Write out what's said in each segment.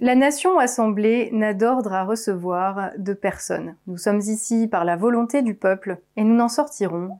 La nation assemblée n'a d'ordre à recevoir de personne. Nous sommes ici par la volonté du peuple et nous n'en sortirons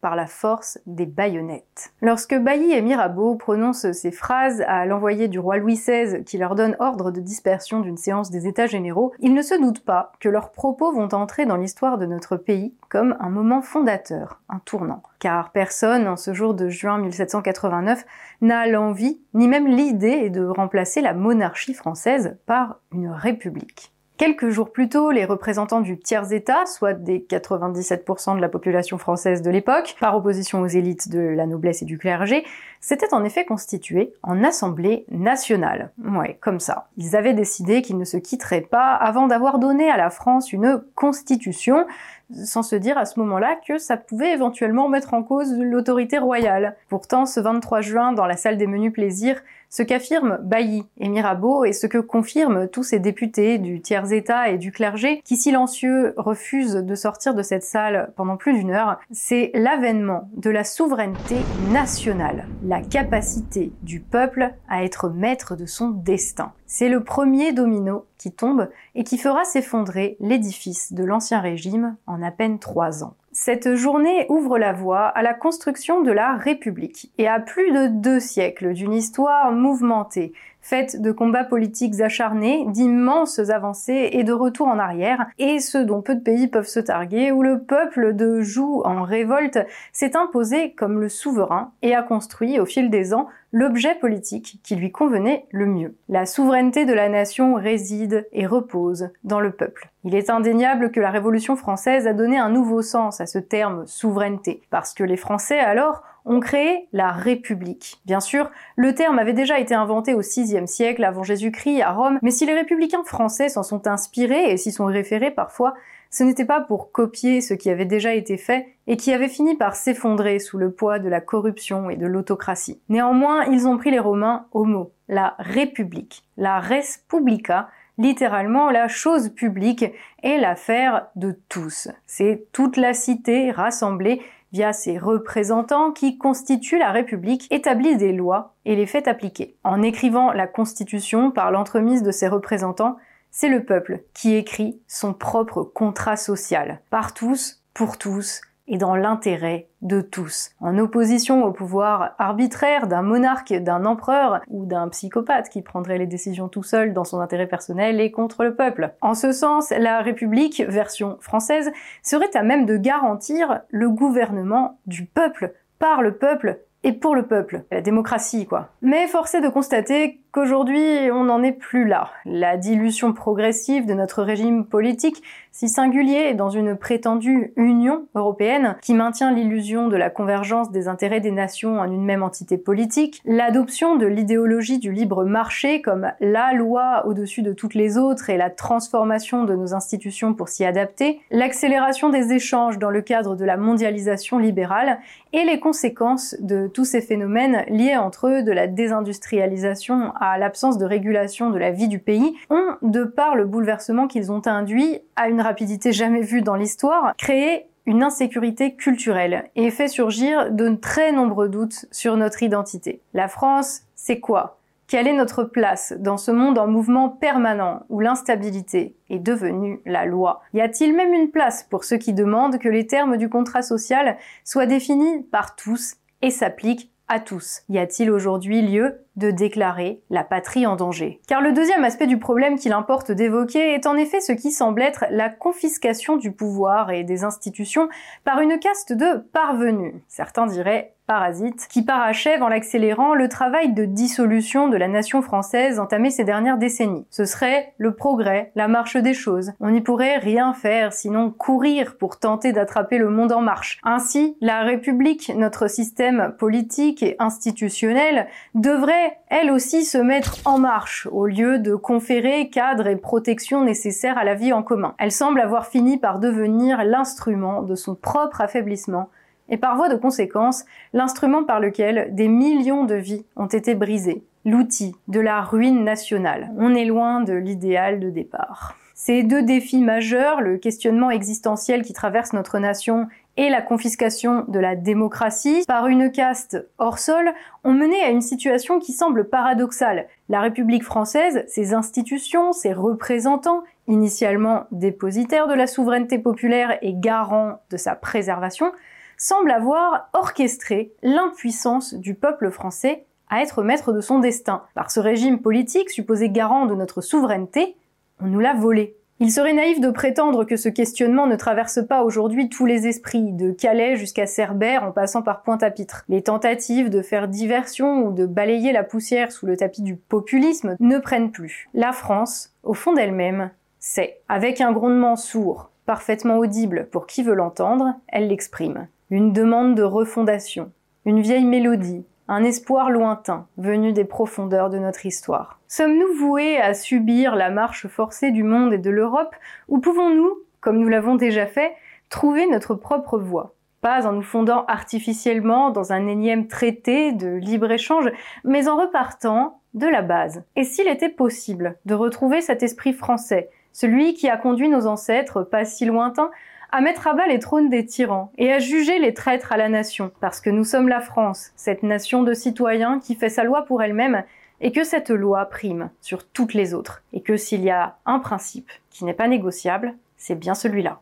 par la force des baïonnettes. Lorsque Bailly et Mirabeau prononcent ces phrases à l'envoyé du roi Louis XVI qui leur donne ordre de dispersion d'une séance des États généraux, ils ne se doutent pas que leurs propos vont entrer dans l'histoire de notre pays comme un moment fondateur, un tournant. Car personne, en ce jour de juin 1789, n'a l'envie, ni même l'idée de remplacer la monarchie française par une république. Quelques jours plus tôt, les représentants du tiers-État, soit des 97% de la population française de l'époque, par opposition aux élites de la noblesse et du clergé, s'étaient en effet constitués en Assemblée nationale. Ouais, comme ça. Ils avaient décidé qu'ils ne se quitteraient pas avant d'avoir donné à la France une constitution, sans se dire à ce moment-là que ça pouvait éventuellement mettre en cause l'autorité royale. Pourtant, ce 23 juin, dans la salle des menus plaisirs, ce qu'affirment Bailly et Mirabeau et ce que confirment tous ces députés du tiers-État et du clergé qui silencieux refusent de sortir de cette salle pendant plus d'une heure, c'est l'avènement de la souveraineté nationale, la capacité du peuple à être maître de son destin. C'est le premier domino qui tombe et qui fera s'effondrer l'édifice de l'Ancien Régime en à peine trois ans. Cette journée ouvre la voie à la construction de la République et à plus de deux siècles d'une histoire mouvementée, faite de combats politiques acharnés, d'immenses avancées et de retours en arrière, et ce dont peu de pays peuvent se targuer, où le peuple de Joux en révolte s'est imposé comme le souverain et a construit au fil des ans l'objet politique qui lui convenait le mieux. La souveraineté de la nation réside et repose dans le peuple. Il est indéniable que la Révolution française a donné un nouveau sens à ce terme souveraineté, parce que les Français alors ont créé la République. Bien sûr, le terme avait déjà été inventé au VIe siècle avant Jésus-Christ à Rome, mais si les républicains français s'en sont inspirés et s'y sont référés parfois, ce n'était pas pour copier ce qui avait déjà été fait et qui avait fini par s'effondrer sous le poids de la corruption et de l'autocratie. Néanmoins, ils ont pris les Romains au mot, la République, la res publica, littéralement la chose publique est l'affaire de tous. C'est toute la cité rassemblée via ses représentants qui constituent la République, établit des lois et les fait appliquer. En écrivant la Constitution par l'entremise de ses représentants, c'est le peuple qui écrit son propre contrat social, par tous, pour tous, et dans l'intérêt de tous, en opposition au pouvoir arbitraire d'un monarque, d'un empereur ou d'un psychopathe qui prendrait les décisions tout seul dans son intérêt personnel et contre le peuple. En ce sens, la République, version française, serait à même de garantir le gouvernement du peuple, par le peuple et pour le peuple. La démocratie, quoi. Mais force est de constater qu'aujourd'hui, on n'en est plus là. La dilution progressive de notre régime politique, si singulier dans une prétendue Union européenne qui maintient l'illusion de la convergence des intérêts des nations en une même entité politique, l'adoption de l'idéologie du libre marché comme la loi au-dessus de toutes les autres et la transformation de nos institutions pour s'y adapter, l'accélération des échanges dans le cadre de la mondialisation libérale et les conséquences de tous ces phénomènes liés entre eux de la désindustrialisation à l'absence de régulation de la vie du pays, ont, de par le bouleversement qu'ils ont induit à une rapidité jamais vue dans l'histoire, créé une insécurité culturelle et fait surgir de très nombreux doutes sur notre identité. La France, c'est quoi? Quelle est notre place dans ce monde en mouvement permanent où l'instabilité est devenue la loi? Y a-t-il même une place pour ceux qui demandent que les termes du contrat social soient définis par tous et s'appliquent à tous Y a-t-il aujourd'hui lieu de déclarer la patrie en danger? Car le deuxième aspect du problème qu'il importe d'évoquer est en effet ce qui semble être la confiscation du pouvoir et des institutions par une caste de parvenus. Certains diraient parasites, qui parachève en l'accélérant le travail de dissolution de la nation française entamé ces dernières décennies. Ce serait le progrès, la marche des choses. On n'y pourrait rien faire sinon courir pour tenter d'attraper le monde en marche. Ainsi, la République, notre système politique et institutionnel, devrait elle aussi se mettre en marche au lieu de conférer cadre et protection nécessaires à la vie en commun. Elle semble avoir fini par devenir l'instrument de son propre affaiblissement et par voie de conséquence, l'instrument par lequel des millions de vies ont été brisées, l'outil de la ruine nationale. On est loin de l'idéal de départ. Ces deux défis majeurs, le questionnement existentiel qui traverse notre nation et la confiscation de la démocratie par une caste hors sol ont mené à une situation qui semble paradoxale. La République française, ses institutions, ses représentants, initialement dépositaires de la souveraineté populaire et garants de sa préservation, semblent avoir orchestré l'impuissance du peuple français à être maître de son destin. Par ce régime politique supposé garant de notre souveraineté, on nous l'a volé. Il serait naïf de prétendre que ce questionnement ne traverse pas aujourd'hui tous les esprits, de Calais jusqu'à Cerbère en passant par Pointe-à-Pitre. Les tentatives de faire diversion ou de balayer la poussière sous le tapis du populisme ne prennent plus. La France, au fond d'elle-même, sait. Avec un grondement sourd, parfaitement audible pour qui veut l'entendre, elle l'exprime. Une demande de refondation, une vieille mélodie, un espoir lointain venu des profondeurs de notre histoire. Sommes-nous voués à subir la marche forcée du monde et de l'Europe ou pouvons-nous, comme nous l'avons déjà fait, trouver notre propre voie? Pas en nous fondant artificiellement dans un énième traité de libre-échange, mais en repartant de la base. Et s'il était possible de retrouver cet esprit français, celui qui a conduit nos ancêtres, pas si lointains, à mettre à bas les trônes des tyrans et à juger les traîtres à la nation, parce que nous sommes la France, cette nation de citoyens qui fait sa loi pour elle-même, et que cette loi prime sur toutes les autres, et que s'il y a un principe qui n'est pas négociable, c'est bien celui-là.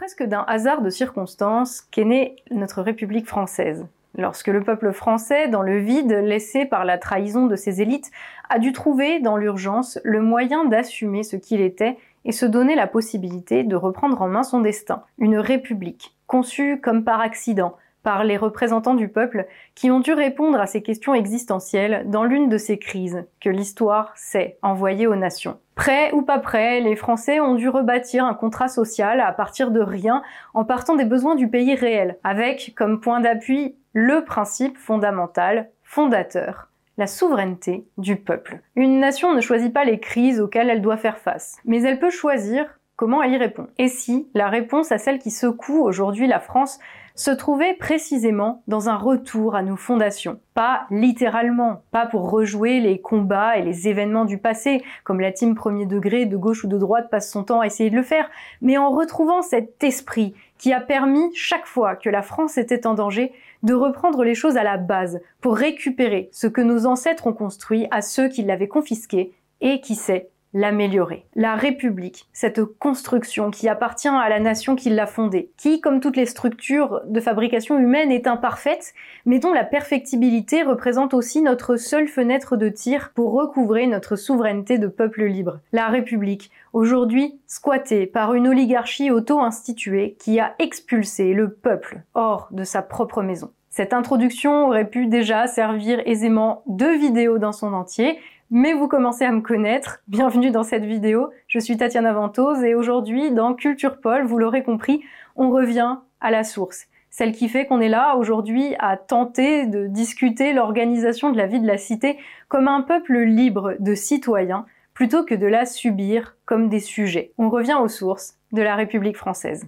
Presque d'un hasard de circonstances qu'est née notre République française. Lorsque le peuple français, dans le vide laissé par la trahison de ses élites, a dû trouver, dans l'urgence, le moyen d'assumer ce qu'il était et se donner la possibilité de reprendre en main son destin. Une république, conçue comme par accident, par les représentants du peuple qui ont dû répondre à ces questions existentielles dans l'une de ces crises que l'histoire sait envoyer aux nations. Prêts ou pas prêts, les Français ont dû rebâtir un contrat social à partir de rien en partant des besoins du pays réel, avec comme point d'appui le principe fondamental, fondateur, la souveraineté du peuple. Une nation ne choisit pas les crises auxquelles elle doit faire face, mais elle peut choisir comment elle y répond. Et si la réponse à celle qui secoue aujourd'hui la France se trouvait précisément dans un retour à nos fondations. Pas littéralement, pas pour rejouer les combats et les événements du passé, comme la team premier degré de gauche ou de droite passe son temps à essayer de le faire, mais en retrouvant cet esprit qui a permis, chaque fois que la France était en danger, de reprendre les choses à la base pour récupérer ce que nos ancêtres ont construit à ceux qui l'avaient confisqué et qui sait l'améliorer. La République, cette construction qui appartient à la nation qui l'a fondée, qui, comme toutes les structures de fabrication humaine, est imparfaite, mais dont la perfectibilité représente aussi notre seule fenêtre de tir pour recouvrer notre souveraineté de peuple libre. La République, aujourd'hui squattée par une oligarchie auto-instituée qui a expulsé le peuple hors de sa propre maison. Cette introduction aurait pu déjà servir aisément deux vidéos dans son entier, mais vous commencez à me connaître. Bienvenue dans cette vidéo. Je suis Tatiana Ventose et aujourd'hui dans Culture Paul, vous l'aurez compris, on revient à la source. Celle qui fait qu'on est là aujourd'hui à tenter de discuter l'organisation de la vie de la cité comme un peuple libre de citoyens plutôt que de la subir comme des sujets. On revient aux sources de la République française.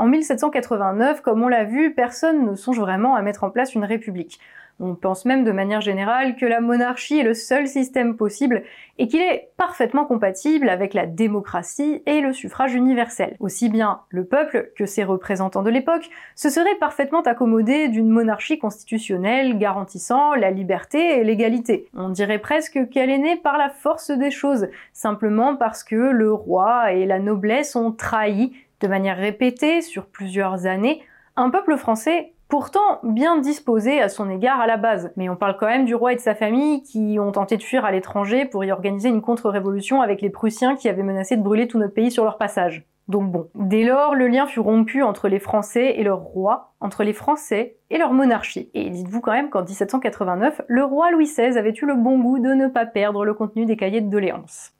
En 1789, comme on l'a vu, personne ne songe vraiment à mettre en place une république. On pense même de manière générale que la monarchie est le seul système possible et qu'il est parfaitement compatible avec la démocratie et le suffrage universel. Aussi bien le peuple que ses représentants de l'époque se seraient parfaitement accommodés d'une monarchie constitutionnelle garantissant la liberté et l'égalité. On dirait presque qu'elle est née par la force des choses, simplement parce que le roi et la noblesse ont trahi de manière répétée sur plusieurs années, un peuple français pourtant bien disposé à son égard à la base. Mais on parle quand même du roi et de sa famille qui ont tenté de fuir à l'étranger pour y organiser une contre-révolution avec les Prussiens qui avaient menacé de brûler tout notre pays sur leur passage. Donc bon, dès lors, le lien fut rompu entre les Français et leur roi, entre les Français et leur monarchie. Et dites-vous quand même qu'en 1789, le roi Louis XVI avait eu le bon goût de ne pas perdre le contenu des cahiers de doléances.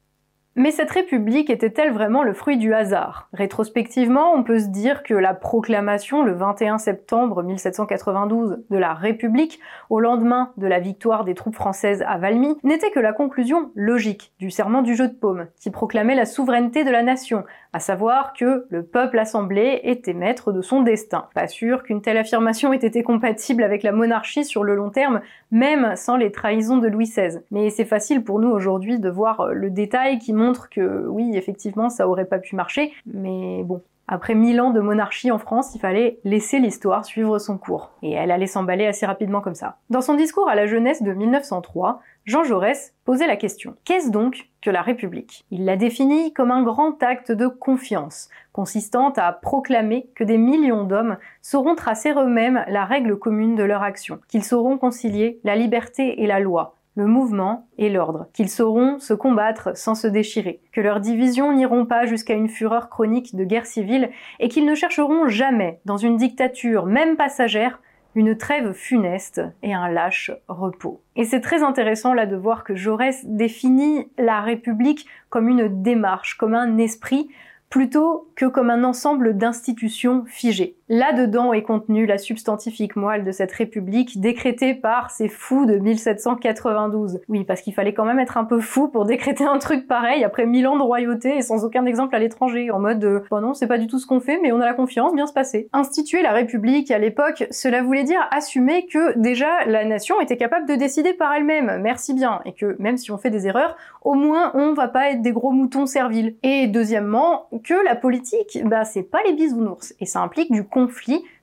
Mais cette république était-elle vraiment le fruit du hasard? Rétrospectivement, on peut se dire que la proclamation le 21 septembre 1792 de la République, au lendemain de la victoire des troupes françaises à Valmy, n'était que la conclusion logique du serment du jeu de paume, qui proclamait la souveraineté de la nation, à savoir que le peuple assemblé était maître de son destin. Pas sûr qu'une telle affirmation ait été compatible avec la monarchie sur le long terme, même sans les trahisons de Louis XVI. Mais c'est facile pour nous aujourd'hui de voir le détail qui montre que oui, effectivement, ça aurait pas pu marcher, mais bon. Après mille ans de monarchie en France, il fallait laisser l'histoire suivre son cours. Et elle allait s'emballer assez rapidement comme ça. Dans son discours à la jeunesse de 1903, Jean Jaurès posait la question. Qu'est-ce donc que la République? Il la définit comme un grand acte de confiance, consistant à proclamer que des millions d'hommes sauront tracer eux-mêmes la règle commune de leur action, qu'ils sauront concilier la liberté et la loi, le mouvement et l'ordre, qu'ils sauront se combattre sans se déchirer, que leurs divisions n'iront pas jusqu'à une fureur chronique de guerre civile et qu'ils ne chercheront jamais, dans une dictature même passagère, une trêve funeste et un lâche repos. Et c'est très intéressant là de voir que Jaurès définit la République comme une démarche, comme un esprit, plutôt que comme un ensemble d'institutions figées. Là-dedans est contenue la substantifique moelle de cette république décrétée par ces fous de 1792. Oui, parce qu'il fallait quand même être un peu fou pour décréter un truc pareil après mille ans de royauté et sans aucun exemple à l'étranger, en mode de bon non, c'est pas du tout ce qu'on fait, mais on a la confiance, bien se passer. Instituer la république à l'époque, cela voulait dire assumer que déjà la nation était capable de décider par elle-même, merci bien, et que même si on fait des erreurs, au moins on va pas être des gros moutons serviles. Et deuxièmement, que la politique, bah c'est pas les bisounours, et ça implique du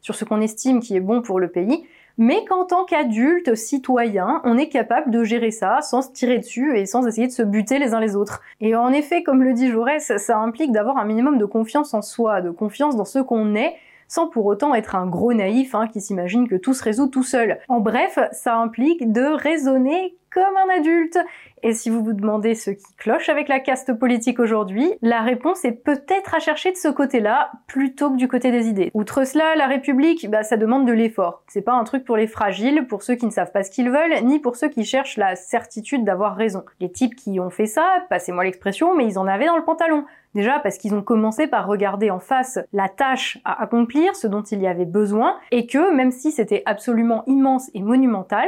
sur ce qu'on estime qui est bon pour le pays, mais qu'en tant qu'adulte, citoyen, on est capable de gérer ça sans se tirer dessus et sans essayer de se buter les uns les autres. Et en effet, comme le dit Jaurès, ça implique d'avoir un minimum de confiance en soi, de confiance dans ce qu'on est, sans pour autant être un gros naïf hein, qui s'imagine que tout se résout tout seul. En bref, ça implique de raisonner comme un adulte. Et si vous vous demandez ce qui cloche avec la caste politique aujourd'hui, la réponse est peut-être à chercher de ce côté-là plutôt que du côté des idées. Outre cela, la République, bah, ça demande de l'effort. C'est pas un truc pour les fragiles, pour ceux qui ne savent pas ce qu'ils veulent, ni pour ceux qui cherchent la certitude d'avoir raison. Les types qui ont fait ça, passez-moi l'expression, mais ils en avaient dans le pantalon. Déjà parce qu'ils ont commencé par regarder en face la tâche à accomplir, ce dont il y avait besoin, et que même si c'était absolument immense et monumental,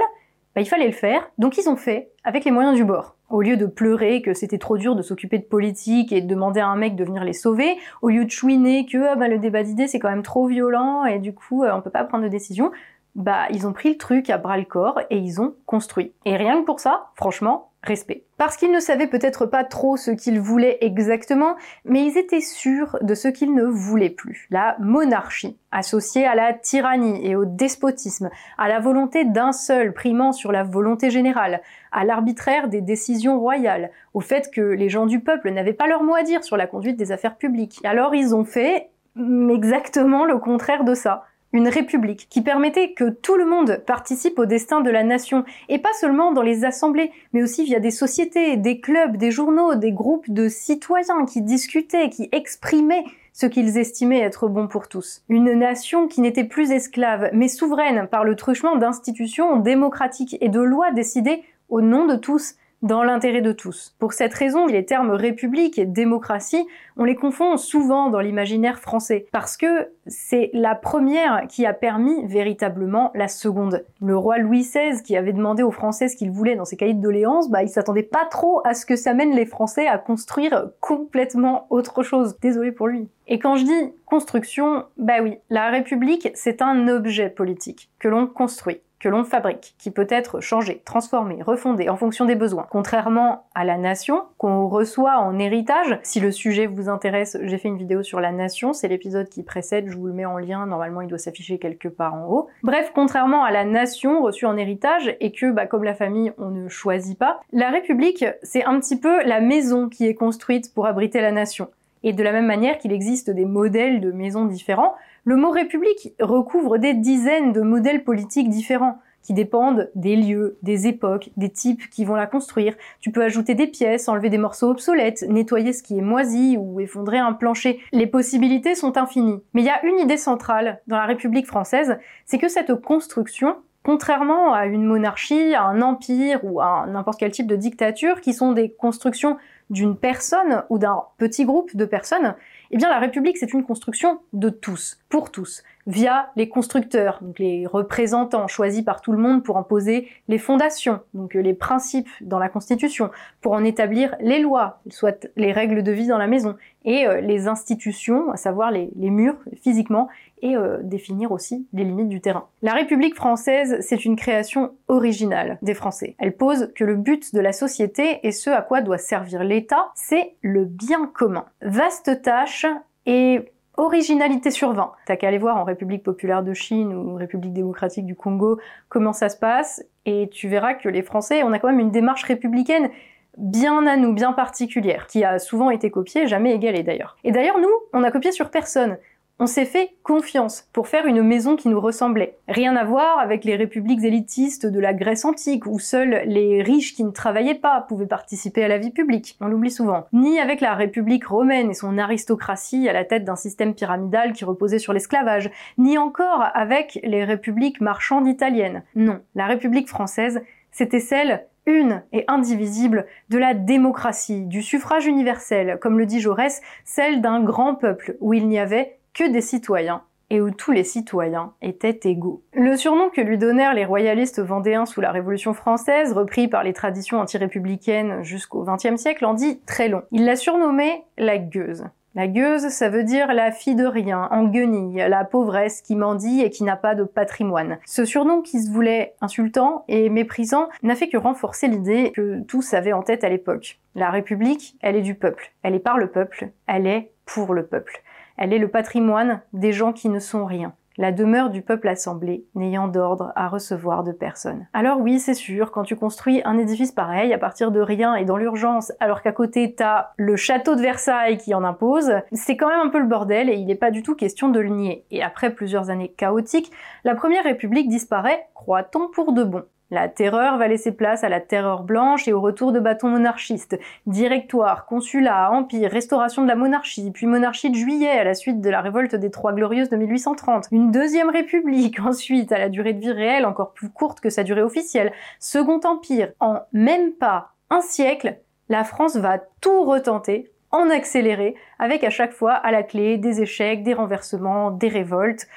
bah, il fallait le faire, donc ils ont fait avec les moyens du bord. Au lieu de pleurer que c'était trop dur de s'occuper de politique et de demander à un mec de venir les sauver, au lieu de chouiner que ah bah, le débat d'idées c'est quand même trop violent et du coup euh, on peut pas prendre de décision, bah ils ont pris le truc à bras le corps et ils ont construit. Et rien que pour ça, franchement, respect. Parce qu'ils ne savaient peut-être pas trop ce qu'ils voulaient exactement, mais ils étaient sûrs de ce qu'ils ne voulaient plus. La monarchie, associée à la tyrannie et au despotisme, à la volonté d'un seul primant sur la volonté générale, à l'arbitraire des décisions royales, au fait que les gens du peuple n'avaient pas leur mot à dire sur la conduite des affaires publiques. alors ils ont fait exactement le contraire de ça une république qui permettait que tout le monde participe au destin de la nation, et pas seulement dans les assemblées, mais aussi via des sociétés, des clubs, des journaux, des groupes de citoyens qui discutaient, qui exprimaient ce qu'ils estimaient être bon pour tous. Une nation qui n'était plus esclave, mais souveraine par le truchement d'institutions démocratiques et de lois décidées au nom de tous, dans l'intérêt de tous. Pour cette raison, les termes république et démocratie, on les confond souvent dans l'imaginaire français, parce que c'est la première qui a permis véritablement la seconde. Le roi Louis XVI, qui avait demandé aux Français ce qu'ils voulaient dans ses cahiers de doléances, bah, il s'attendait pas trop à ce que ça mène les Français à construire complètement autre chose. Désolé pour lui. Et quand je dis construction, bah oui, la République, c'est un objet politique que l'on construit que l'on fabrique, qui peut être changé, transformé, refondé en fonction des besoins. Contrairement à la nation, qu'on reçoit en héritage, si le sujet vous intéresse, j'ai fait une vidéo sur la nation, c'est l'épisode qui précède, je vous le mets en lien, normalement il doit s'afficher quelque part en haut. Bref, contrairement à la nation reçue en héritage, et que, bah, comme la famille, on ne choisit pas, la République, c'est un petit peu la maison qui est construite pour abriter la nation. Et de la même manière qu'il existe des modèles de maisons différents, le mot république recouvre des dizaines de modèles politiques différents qui dépendent des lieux, des époques, des types qui vont la construire. Tu peux ajouter des pièces, enlever des morceaux obsolètes, nettoyer ce qui est moisi ou effondrer un plancher. Les possibilités sont infinies. Mais il y a une idée centrale dans la République française, c'est que cette construction, contrairement à une monarchie, à un empire ou à n'importe quel type de dictature, qui sont des constructions d'une personne ou d'un petit groupe de personnes, eh bien la République c'est une construction de tous, pour tous, via les constructeurs, donc les représentants choisis par tout le monde pour en poser les fondations, donc les principes dans la Constitution, pour en établir les lois, soit les règles de vie dans la maison, et euh, les institutions, à savoir les, murs physiquement, et euh, définir aussi les limites du terrain. La République française, c'est une création originale des Français. Elle pose que le but de la société et ce à quoi doit servir l'État, c'est le bien commun. Vaste tâche et originalité sur 20. T'as qu'à aller voir en République populaire de Chine ou République démocratique du Congo comment ça se passe, et tu verras que les Français, on a quand même une démarche républicaine bien à nous, bien particulière, qui a souvent été copiée, jamais égalée d'ailleurs. Et d'ailleurs, nous, on a copié sur personne. On s'est fait confiance pour faire une maison qui nous ressemblait. Rien à voir avec les républiques élitistes de la Grèce antique où seuls les riches qui ne travaillaient pas pouvaient participer à la vie publique. On l'oublie souvent. Ni avec la République romaine et son aristocratie à la tête d'un système pyramidal qui reposait sur l'esclavage. Ni encore avec les républiques marchandes italiennes. Non, la République française, c'était celle une et indivisible de la démocratie, du suffrage universel, comme le dit Jaurès, celle d'un grand peuple où il n'y avait que des citoyens et où tous les citoyens étaient égaux. Le surnom que lui donnèrent les royalistes vendéens sous la Révolution française, repris par les traditions anti-républicaines jusqu'au XXe siècle, en dit très long. Il l'a surnommée la gueuse. La gueuse, ça veut dire la fille de rien, en guenille, la pauvresse qui mendie et qui n'a pas de patrimoine. Ce surnom qui se voulait insultant et méprisant n'a fait que renforcer l'idée que tous avaient en tête à l'époque. La République, elle est du peuple, elle est par le peuple, elle est pour le peuple. Elle est le patrimoine des gens qui ne sont rien la demeure du peuple assemblé, n'ayant d'ordre à recevoir de personne. Alors oui, c'est sûr, quand tu construis un édifice pareil à partir de rien et dans l'urgence, alors qu'à côté t'as le château de Versailles qui en impose, c'est quand même un peu le bordel et il n'est pas du tout question de le nier. Et après plusieurs années chaotiques, la première république disparaît, croit-on, pour de bon. La terreur va laisser place à la terreur blanche et au retour de bâtons monarchistes. Directoire, consulat, empire, restauration de la monarchie, puis monarchie de juillet à la suite de la révolte des Trois Glorieuses de 1830. Une deuxième république ensuite à la durée de vie réelle encore plus courte que sa durée officielle. Second empire. En même pas un siècle, la France va tout retenter en accéléré, avec à chaque fois à la clé des échecs, des renversements, des révoltes.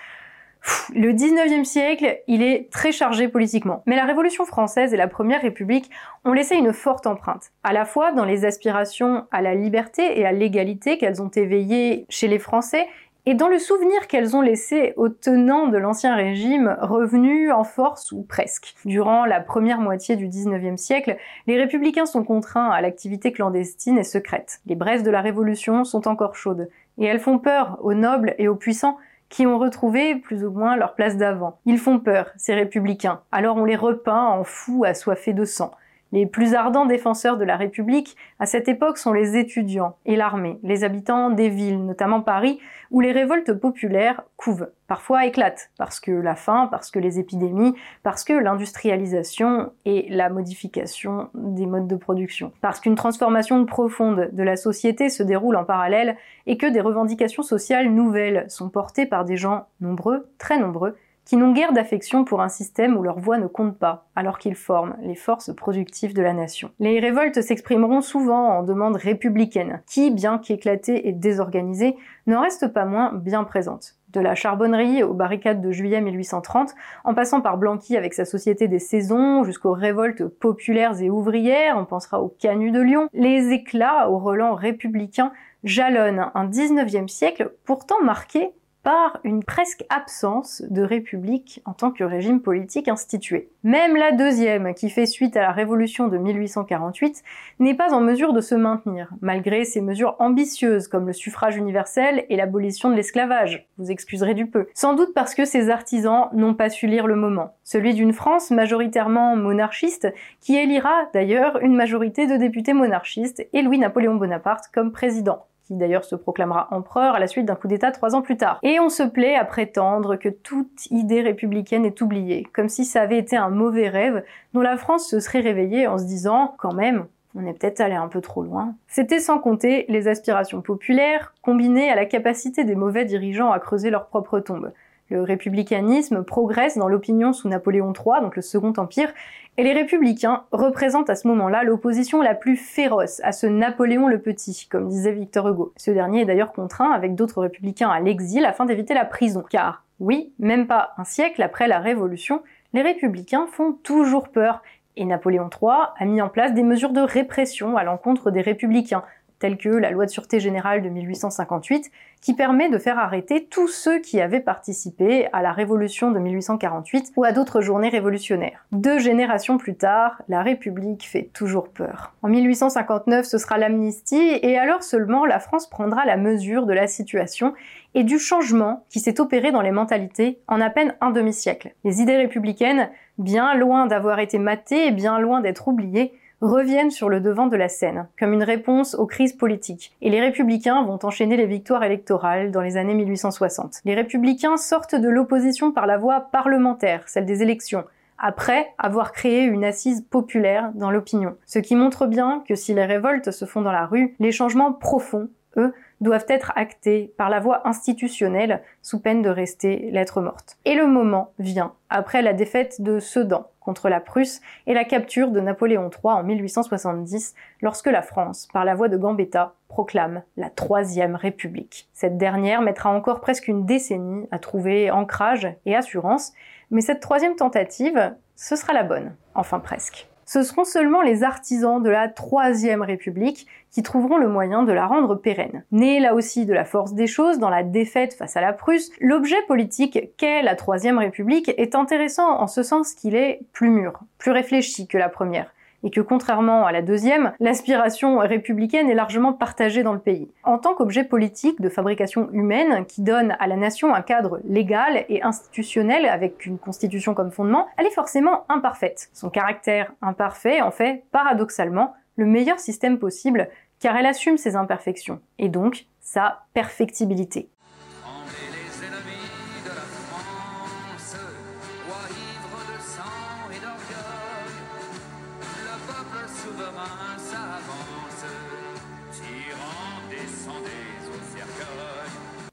Le 19e siècle, il est très chargé politiquement. Mais la Révolution française et la Première République ont laissé une forte empreinte, à la fois dans les aspirations à la liberté et à l'égalité qu'elles ont éveillées chez les Français, et dans le souvenir qu'elles ont laissé aux tenants de l'Ancien Régime revenus en force ou presque. Durant la première moitié du 19e siècle, les républicains sont contraints à l'activité clandestine et secrète. Les braises de la Révolution sont encore chaudes, et elles font peur aux nobles et aux puissants qui ont retrouvé plus ou moins leur place d'avant. Ils font peur, ces républicains. Alors on les repeint en fous assoiffés de sang. Les plus ardents défenseurs de la République à cette époque sont les étudiants et l'armée, les habitants des villes, notamment Paris, où les révoltes populaires couvent, parfois éclatent, parce que la faim, parce que les épidémies, parce que l'industrialisation et la modification des modes de production, parce qu'une transformation profonde de la société se déroule en parallèle et que des revendications sociales nouvelles sont portées par des gens nombreux, très nombreux, qui n'ont guère d'affection pour un système où leur voix ne compte pas, alors qu'ils forment les forces productives de la nation. Les révoltes s'exprimeront souvent en demandes républicaines, qui, bien qu'éclatées et désorganisées, n'en restent pas moins bien présentes. De la charbonnerie aux barricades de juillet 1830, en passant par Blanqui avec sa société des saisons, jusqu'aux révoltes populaires et ouvrières, on pensera au Canut de Lyon, les éclats au relents républicains jalonnent un 19e siècle pourtant marqué par une presque absence de république en tant que régime politique institué. Même la deuxième, qui fait suite à la révolution de 1848, n'est pas en mesure de se maintenir, malgré ses mesures ambitieuses comme le suffrage universel et l'abolition de l'esclavage. Vous excuserez du peu. Sans doute parce que ses artisans n'ont pas su lire le moment. Celui d'une France majoritairement monarchiste, qui élira d'ailleurs une majorité de députés monarchistes et Louis-Napoléon Bonaparte comme président d'ailleurs se proclamera empereur à la suite d'un coup d'État trois ans plus tard. Et on se plaît à prétendre que toute idée républicaine est oubliée, comme si ça avait été un mauvais rêve dont la France se serait réveillée en se disant quand même, on est peut-être allé un peu trop loin. C'était sans compter les aspirations populaires, combinées à la capacité des mauvais dirigeants à creuser leur propre tombe. Le républicanisme progresse dans l'opinion sous Napoléon III, donc le Second Empire, Et les républicains représentent à ce moment-là l'opposition la plus féroce à ce Napoléon le Petit, comme disait Victor Hugo. Ce dernier est d'ailleurs contraint avec d'autres républicains à l'exil afin d'éviter la prison. Car, oui, même pas un siècle après la Révolution, les républicains font toujours peur et Napoléon III a mis en place des mesures de répression à l'encontre des républicains, telle que la loi de sûreté générale de 1858, qui permet de faire arrêter tous ceux qui avaient participé à la révolution de 1848 ou à d'autres journées révolutionnaires. Deux générations plus tard, la République fait toujours peur. En 1859, ce sera l'amnistie, et alors seulement la France prendra la mesure de la situation et du changement qui s'est opéré dans les mentalités en à peine un demi-siècle. Les idées républicaines, bien loin d'avoir été matées et bien loin d'être oubliées, reviennent sur le devant de la scène, comme une réponse aux crises politiques. Et les républicains vont enchaîner les victoires électorales dans les années 1860. Les républicains sortent de l'opposition par la voie parlementaire, celle des élections, après avoir créé une assise populaire dans l'opinion. Ce qui montre bien que si les révoltes se font dans la rue, les changements profonds, eux, doivent être actés par la voie institutionnelle sous peine de rester lettre morte. Et le moment vient après la défaite de Sedan contre la Prusse et la capture de Napoléon III en 1870 lorsque la France, par la voie de Gambetta, proclame la Troisième République. Cette dernière mettra encore presque une décennie à trouver ancrage et assurance, mais cette troisième tentative, ce sera la bonne, enfin presque ce seront seulement les artisans de la Troisième République qui trouveront le moyen de la rendre pérenne. Né là aussi de la force des choses dans la défaite face à la Prusse, l'objet politique qu'est la Troisième République est intéressant en ce sens qu'il est plus mûr, plus réfléchi que la première et que contrairement à la deuxième, l'aspiration républicaine est largement partagée dans le pays. En tant qu'objet politique de fabrication humaine qui donne à la nation un cadre légal et institutionnel avec une constitution comme fondement, elle est forcément imparfaite. Son caractère imparfait en fait, paradoxalement, le meilleur système possible car elle assume ses imperfections et donc sa perfectibilité.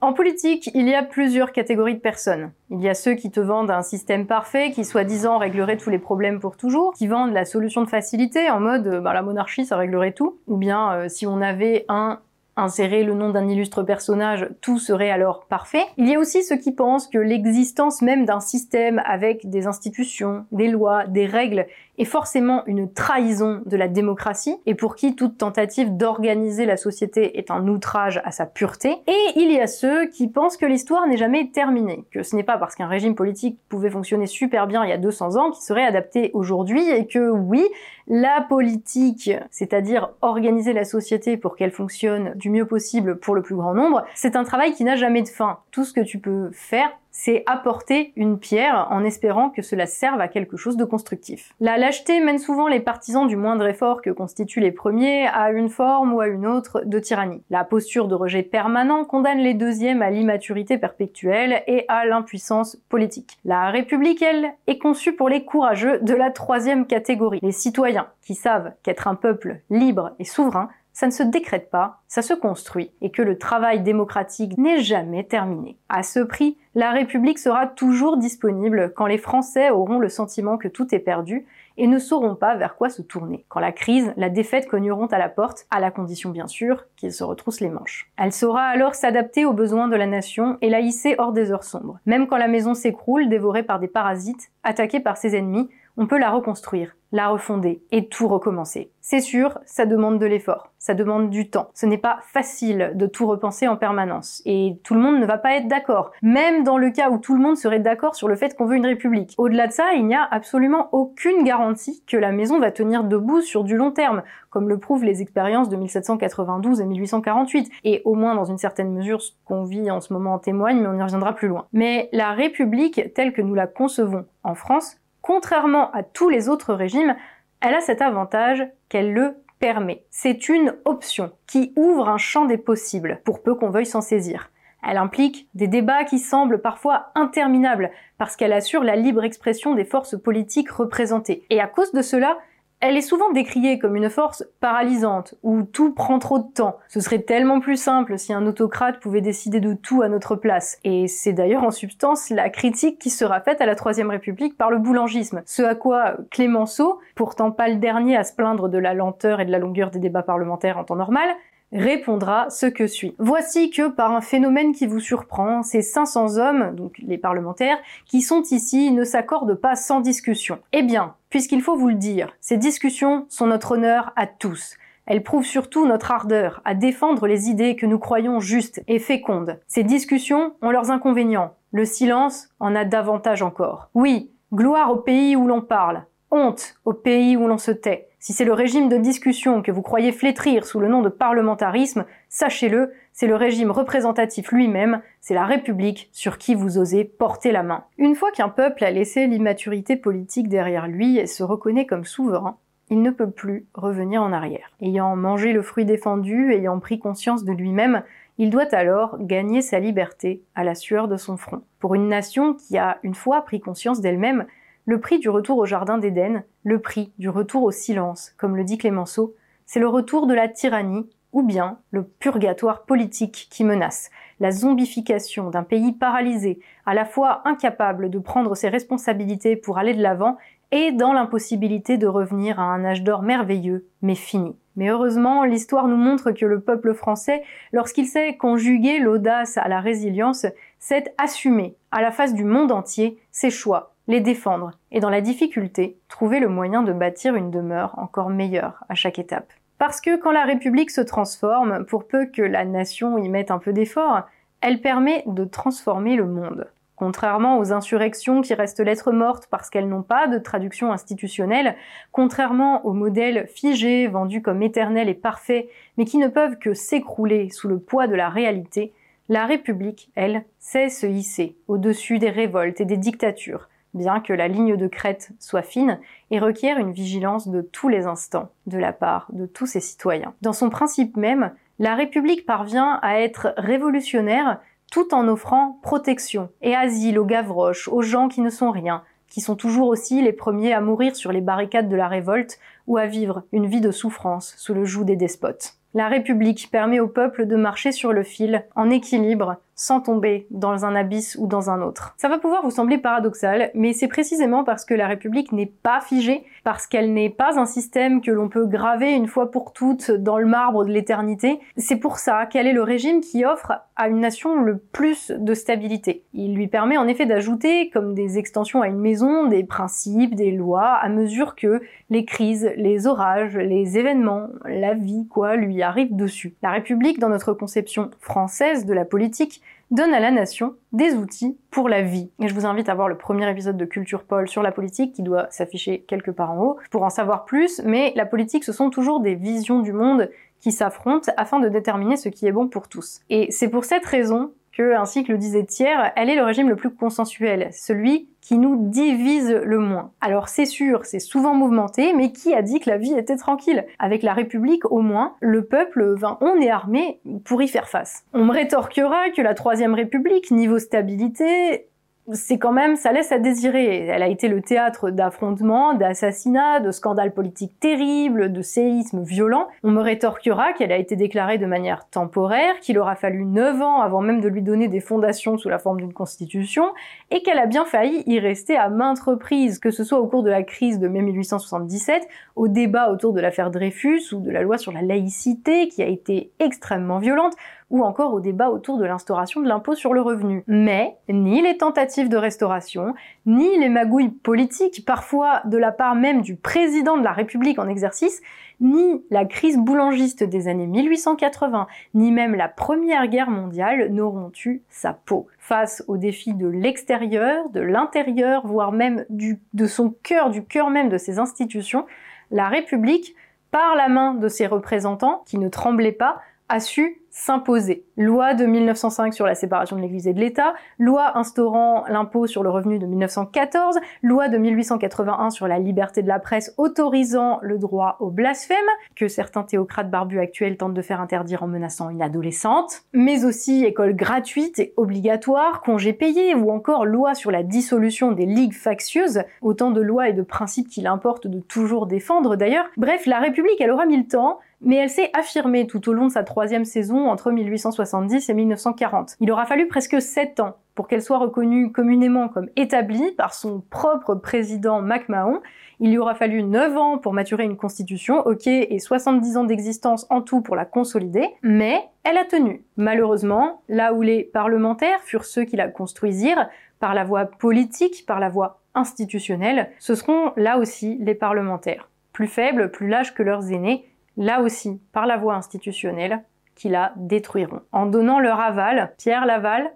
En politique, il y a plusieurs catégories de personnes. Il y a ceux qui te vendent un système parfait qui soi-disant réglerait tous les problèmes pour toujours, qui vendent la solution de facilité en mode bah, la monarchie ça réglerait tout, ou bien euh, si on avait un insérer le nom d'un illustre personnage, tout serait alors parfait. Il y a aussi ceux qui pensent que l'existence même d'un système avec des institutions, des lois, des règles est forcément une trahison de la démocratie et pour qui toute tentative d'organiser la société est un outrage à sa pureté. Et il y a ceux qui pensent que l'histoire n'est jamais terminée, que ce n'est pas parce qu'un régime politique pouvait fonctionner super bien il y a 200 ans qu'il serait adapté aujourd'hui et que oui, la politique, c'est-à-dire organiser la société pour qu'elle fonctionne mieux possible pour le plus grand nombre, c'est un travail qui n'a jamais de fin. Tout ce que tu peux faire, c'est apporter une pierre en espérant que cela serve à quelque chose de constructif. La lâcheté mène souvent les partisans du moindre effort que constituent les premiers à une forme ou à une autre de tyrannie. La posture de rejet permanent condamne les deuxièmes à l'immaturité perpétuelle et à l'impuissance politique. La République, elle, est conçue pour les courageux de la troisième catégorie, les citoyens, qui savent qu'être un peuple libre et souverain ça ne se décrète pas, ça se construit, et que le travail démocratique n'est jamais terminé. À ce prix, la République sera toujours disponible quand les Français auront le sentiment que tout est perdu et ne sauront pas vers quoi se tourner. Quand la crise, la défaite cogneront à la porte, à la condition bien sûr qu'ils se retroussent les manches. Elle saura alors s'adapter aux besoins de la nation et la hisser hors des heures sombres. Même quand la maison s'écroule, dévorée par des parasites, attaquée par ses ennemis, on peut la reconstruire, la refonder et tout recommencer. C'est sûr, ça demande de l'effort, ça demande du temps. Ce n'est pas facile de tout repenser en permanence et tout le monde ne va pas être d'accord, même dans le cas où tout le monde serait d'accord sur le fait qu'on veut une république. Au-delà de ça, il n'y a absolument aucune garantie que la maison va tenir debout sur du long terme, comme le prouvent les expériences de 1792 et 1848, et au moins dans une certaine mesure ce qu'on vit en ce moment en témoigne, mais on y reviendra plus loin. Mais la république telle que nous la concevons en France contrairement à tous les autres régimes, elle a cet avantage qu'elle le permet. C'est une option qui ouvre un champ des possibles, pour peu qu'on veuille s'en saisir. Elle implique des débats qui semblent parfois interminables, parce qu'elle assure la libre expression des forces politiques représentées. Et à cause de cela, Elle est souvent décriée comme une force paralysante, où tout prend trop de temps. Ce serait tellement plus simple si un autocrate pouvait décider de tout à notre place. Et c'est d'ailleurs en substance la critique qui sera faite à la Troisième République par le boulangisme. Ce à quoi Clémenceau, pourtant pas le dernier à se plaindre de la lenteur et de la longueur des débats parlementaires en temps normal, répondra ce que suit. Voici que par un phénomène qui vous surprend, ces 500 hommes, donc les parlementaires, qui sont ici ne s'accordent pas sans discussion. Eh bien, puisqu'il faut vous le dire, ces discussions sont notre honneur à tous. Elles prouvent surtout notre ardeur à défendre les idées que nous croyons justes et fécondes. Ces discussions ont leurs inconvénients. Le silence en a davantage encore. Oui, gloire au pays où l'on parle, honte au pays où l'on se tait. Si c'est le régime de discussion que vous croyez flétrir sous le nom de parlementarisme, sachez-le, c'est le régime représentatif lui-même, c'est la République sur qui vous osez porter la main. Une fois qu'un peuple a laissé l'immaturité politique derrière lui et se reconnaît comme souverain, il ne peut plus revenir en arrière. Ayant mangé le fruit défendu, ayant pris conscience de lui-même, il doit alors gagner sa liberté à la sueur de son front. Pour une nation qui a une fois pris conscience d'elle-même, le prix du retour au Jardin d'Éden, le prix du retour au silence, comme le dit Clémenceau, c'est le retour de la tyrannie ou bien le purgatoire politique qui menace, la zombification d'un pays paralysé, à la fois incapable de prendre ses responsabilités pour aller de l'avant et dans l'impossibilité de revenir à un âge d'or merveilleux, mais fini. Mais heureusement, l'histoire nous montre que le peuple français, lorsqu'il sait conjuguer l'audace à la résilience, sait assumer à la face du monde entier ses choix, les défendre et dans la difficulté, trouver le moyen de bâtir une demeure encore meilleure à chaque étape. Parce que quand la République se transforme, pour peu que la nation y mette un peu d'effort, elle permet de transformer le monde. Contrairement aux insurrections qui restent lettres mortes parce qu'elles n'ont pas de traduction institutionnelle, contrairement aux modèles figés, vendus comme éternels et parfaits, mais qui ne peuvent que s'écrouler sous le poids de la réalité, la République, elle, sait se hisser au-dessus des révoltes et des dictatures, bien que la ligne de crête soit fine, et requiert une vigilance de tous les instants de la part de tous ses citoyens. Dans son principe même, la République parvient à être révolutionnaire tout en offrant protection et asile aux gavroches, aux gens qui ne sont rien, qui sont toujours aussi les premiers à mourir sur les barricades de la révolte ou à vivre une vie de souffrance sous le joug des despotes. La République permet au peuple de marcher sur le fil, en équilibre, sans tomber dans un abysse ou dans un autre. Ça va pouvoir vous sembler paradoxal, mais c'est précisément parce que la République n'est pas figée, parce qu'elle n'est pas un système que l'on peut graver une fois pour toutes dans le marbre de l'éternité. C'est pour ça qu'elle est le régime qui offre à une nation le plus de stabilité. Il lui permet en effet d'ajouter, comme des extensions à une maison, des principes, des lois, à mesure que les crises, les orages, les événements, la vie, quoi, lui arrivent dessus. La République, dans notre conception française de la politique, donne à la nation des outils pour la vie. Et je vous invite à voir le premier épisode de Culture Paul sur la politique qui doit s'afficher quelque part en haut pour en savoir plus, mais la politique ce sont toujours des visions du monde qui s'affrontent afin de déterminer ce qui est bon pour tous. Et c'est pour cette raison que, ainsi que le disait Thiers, elle est le régime le plus consensuel, celui qui nous divise le moins. Alors c'est sûr, c'est souvent mouvementé, mais qui a dit que la vie était tranquille? Avec la République, au moins, le peuple, ben, on est armé pour y faire face. On me rétorquera que la Troisième République, niveau stabilité, c'est quand même, ça laisse à désirer. Elle a été le théâtre d'affrontements, d'assassinats, de scandales politiques terribles, de séismes violents. On me rétorquera qu'elle a été déclarée de manière temporaire, qu'il aura fallu 9 ans avant même de lui donner des fondations sous la forme d'une constitution, et qu'elle a bien failli y rester à maintes reprises, que ce soit au cours de la crise de mai 1877, au débat autour de l'affaire Dreyfus ou de la loi sur la laïcité qui a été extrêmement violente, ou encore au débat autour de l'instauration de l'impôt sur le revenu. Mais ni les tentatives de restauration, ni les magouilles politiques, parfois de la part même du président de la République en exercice, ni la crise boulangiste des années 1880, ni même la Première Guerre mondiale n'auront eu sa peau. Face aux défis de l'extérieur, de l'intérieur, voire même de son cœur, du cœur même de ses institutions, la République, par la main de ses représentants, qui ne tremblaient pas, a su s'imposer. Loi de 1905 sur la séparation de l'Église et de l'État, loi instaurant l'impôt sur le revenu de 1914, loi de 1881 sur la liberté de la presse autorisant le droit au blasphème, que certains théocrates barbus actuels tentent de faire interdire en menaçant une adolescente, mais aussi école gratuite et obligatoire, congés payés, ou encore loi sur la dissolution des ligues factieuses, autant de lois et de principes qu'il importe de toujours défendre d'ailleurs. Bref, la République, elle aura mis le temps, mais elle s'est affirmée tout au long de sa troisième saison entre 1870 et 1940. Il aura fallu presque sept ans pour qu'elle soit reconnue communément comme établie par son propre président MacMahon. Il lui aura fallu 9 ans pour maturer une constitution, ok, et 70 ans d'existence en tout pour la consolider, mais elle a tenu. Malheureusement, là où les parlementaires furent ceux qui la construisirent, par la voie politique, par la voie institutionnelle, ce seront là aussi les parlementaires, plus faibles, plus lâches que leurs aînés, là aussi par la voie institutionnelle, qui la détruiront. En donnant leur aval, Pierre Laval,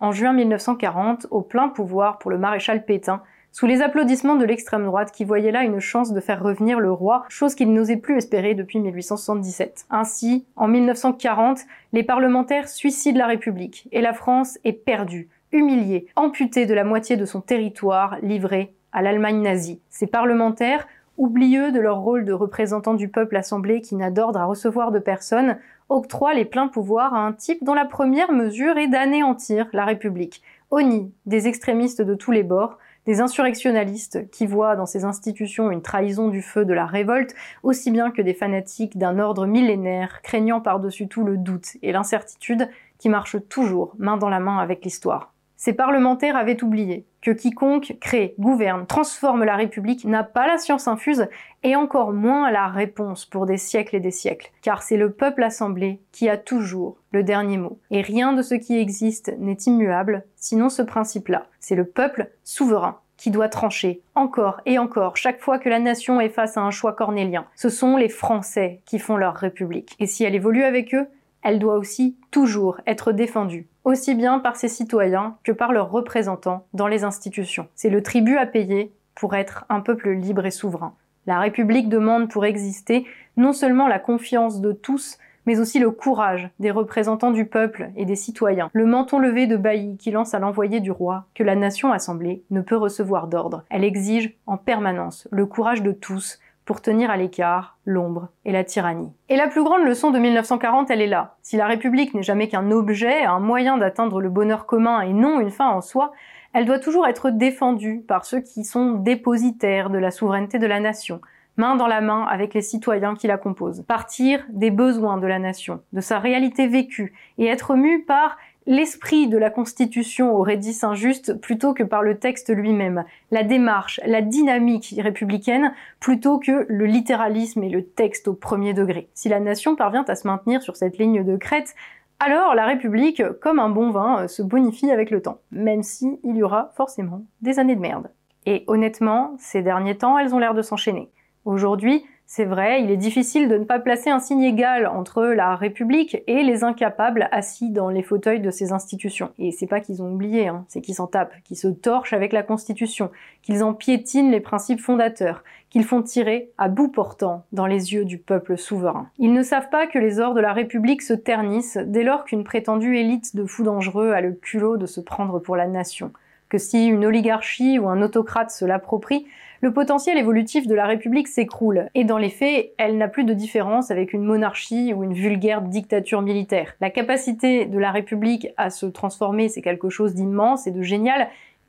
en juin 1940, au plein pouvoir pour le maréchal Pétain, sous les applaudissements de l'extrême droite qui voyait là une chance de faire revenir le roi, chose qu'il n'osait plus espérer depuis 1877. Ainsi, en 1940, les parlementaires suicident la République et la France est perdue, humiliée, amputée de la moitié de son territoire, livrée à l'Allemagne nazie. Ces parlementaires oublieux de leur rôle de représentants du peuple assemblé qui n'a d'ordre à recevoir de personne, octroient les pleins pouvoirs à un type dont la première mesure est d'anéantir la République. Oni, des extrémistes de tous les bords, des insurrectionnalistes qui voient dans ces institutions une trahison du feu de la révolte, aussi bien que des fanatiques d'un ordre millénaire, craignant par-dessus tout le doute et l'incertitude qui marchent toujours main dans la main avec l'histoire. Ces parlementaires avaient oublié que quiconque crée, gouverne, transforme la République n'a pas la science infuse et encore moins la réponse pour des siècles et des siècles, car c'est le peuple assemblé qui a toujours le dernier mot. Et rien de ce qui existe n'est immuable, sinon ce principe-là. C'est le peuple souverain qui doit trancher encore et encore chaque fois que la nation est face à un choix cornélien. Ce sont les Français qui font leur République. Et si elle évolue avec eux, elle doit aussi toujours être défendue, aussi bien par ses citoyens que par leurs représentants dans les institutions. C'est le tribut à payer pour être un peuple libre et souverain. La République demande pour exister non seulement la confiance de tous, mais aussi le courage des représentants du peuple et des citoyens, le menton levé de Bailly qui lance à l'envoyé du roi que la nation assemblée ne peut recevoir d'ordre. Elle exige en permanence le courage de tous pour tenir à l'écart l'ombre et la tyrannie. Et la plus grande leçon de 1940, elle est là. Si la République n'est jamais qu'un objet, un moyen d'atteindre le bonheur commun et non une fin en soi, elle doit toujours être défendue par ceux qui sont dépositaires de la souveraineté de la nation, main dans la main avec les citoyens qui la composent. Partir des besoins de la nation, de sa réalité vécue, et être mu par l'esprit de la Constitution aurait dit Saint-Just plutôt que par le texte lui-même, la démarche, la dynamique républicaine plutôt que le littéralisme et le texte au premier degré. Si la nation parvient à se maintenir sur cette ligne de crête, alors la République, comme un bon vin, se bonifie avec le temps, même si il y aura forcément des années de merde. Et honnêtement, ces derniers temps, elles ont l'air de s'enchaîner. Aujourd'hui, c'est vrai, il est difficile de ne pas placer un signe égal entre la République et les incapables assis dans les fauteuils de ces institutions. Et c'est pas qu'ils ont oublié, hein, c'est qu'ils s'en tapent, qu'ils se torchent avec la Constitution, qu'ils en piétinent les principes fondateurs, qu'ils font tirer à bout portant dans les yeux du peuple souverain. Ils ne savent pas que les ors de la République se ternissent dès lors qu'une prétendue élite de fous dangereux a le culot de se prendre pour la nation que si une oligarchie ou un autocrate se l'approprie, le potentiel évolutif de la République s'écroule, et dans les faits, elle n'a plus de différence avec une monarchie ou une vulgaire dictature militaire. La capacité de la République à se transformer, c'est quelque chose d'immense et de génial,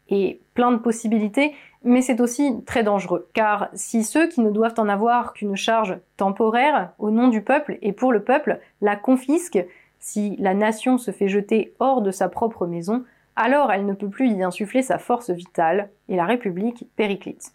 et plein de possibilités, mais c'est aussi très dangereux. Car si ceux qui ne doivent en avoir qu'une charge temporaire au nom du peuple et pour le peuple la confisquent, si la nation se fait jeter hors de sa propre maison, alors elle ne peut plus y insuffler sa force vitale, et la République périclite.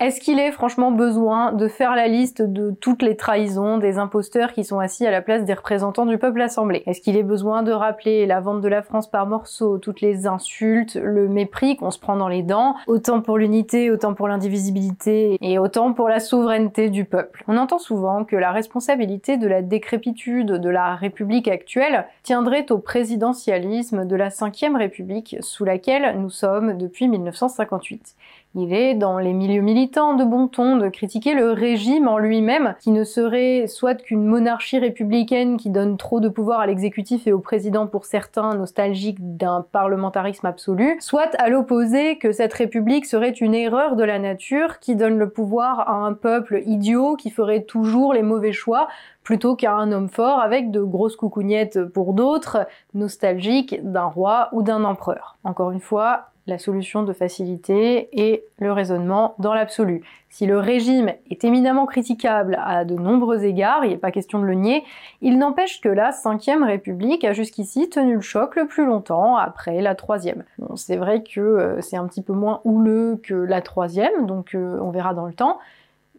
Est-ce qu'il est franchement besoin de faire la liste de toutes les trahisons des imposteurs qui sont assis à la place des représentants du peuple assemblé Est-ce qu'il est besoin de rappeler la vente de la France par morceaux, toutes les insultes, le mépris qu'on se prend dans les dents, autant pour l'unité, autant pour l'indivisibilité et autant pour la souveraineté du peuple? On entend souvent que la responsabilité de la décrépitude de la République actuelle tiendrait au présidentialisme de la Ve République sous laquelle nous sommes depuis 1958. Il est dans les milieux militants de bon ton de critiquer le régime en lui-même, qui ne serait soit qu'une monarchie républicaine qui donne trop de pouvoir à l'exécutif et au président pour certains nostalgiques d'un parlementarisme absolu, soit à l'opposé que cette république serait une erreur de la nature qui donne le pouvoir à un peuple idiot qui ferait toujours les mauvais choix plutôt qu'à un homme fort avec de grosses coucougnettes pour d'autres, nostalgiques d'un roi ou d'un empereur. Encore une fois, la solution de facilité et le raisonnement dans l'absolu. Si le régime est éminemment critiquable à de nombreux égards, il n'est pas question de le nier, il n'empêche que la Ve République a jusqu'ici tenu le choc le plus longtemps après la Troisième. Bon, c'est vrai que euh, c'est un petit peu moins houleux que la Troisième, donc euh, on verra dans le temps,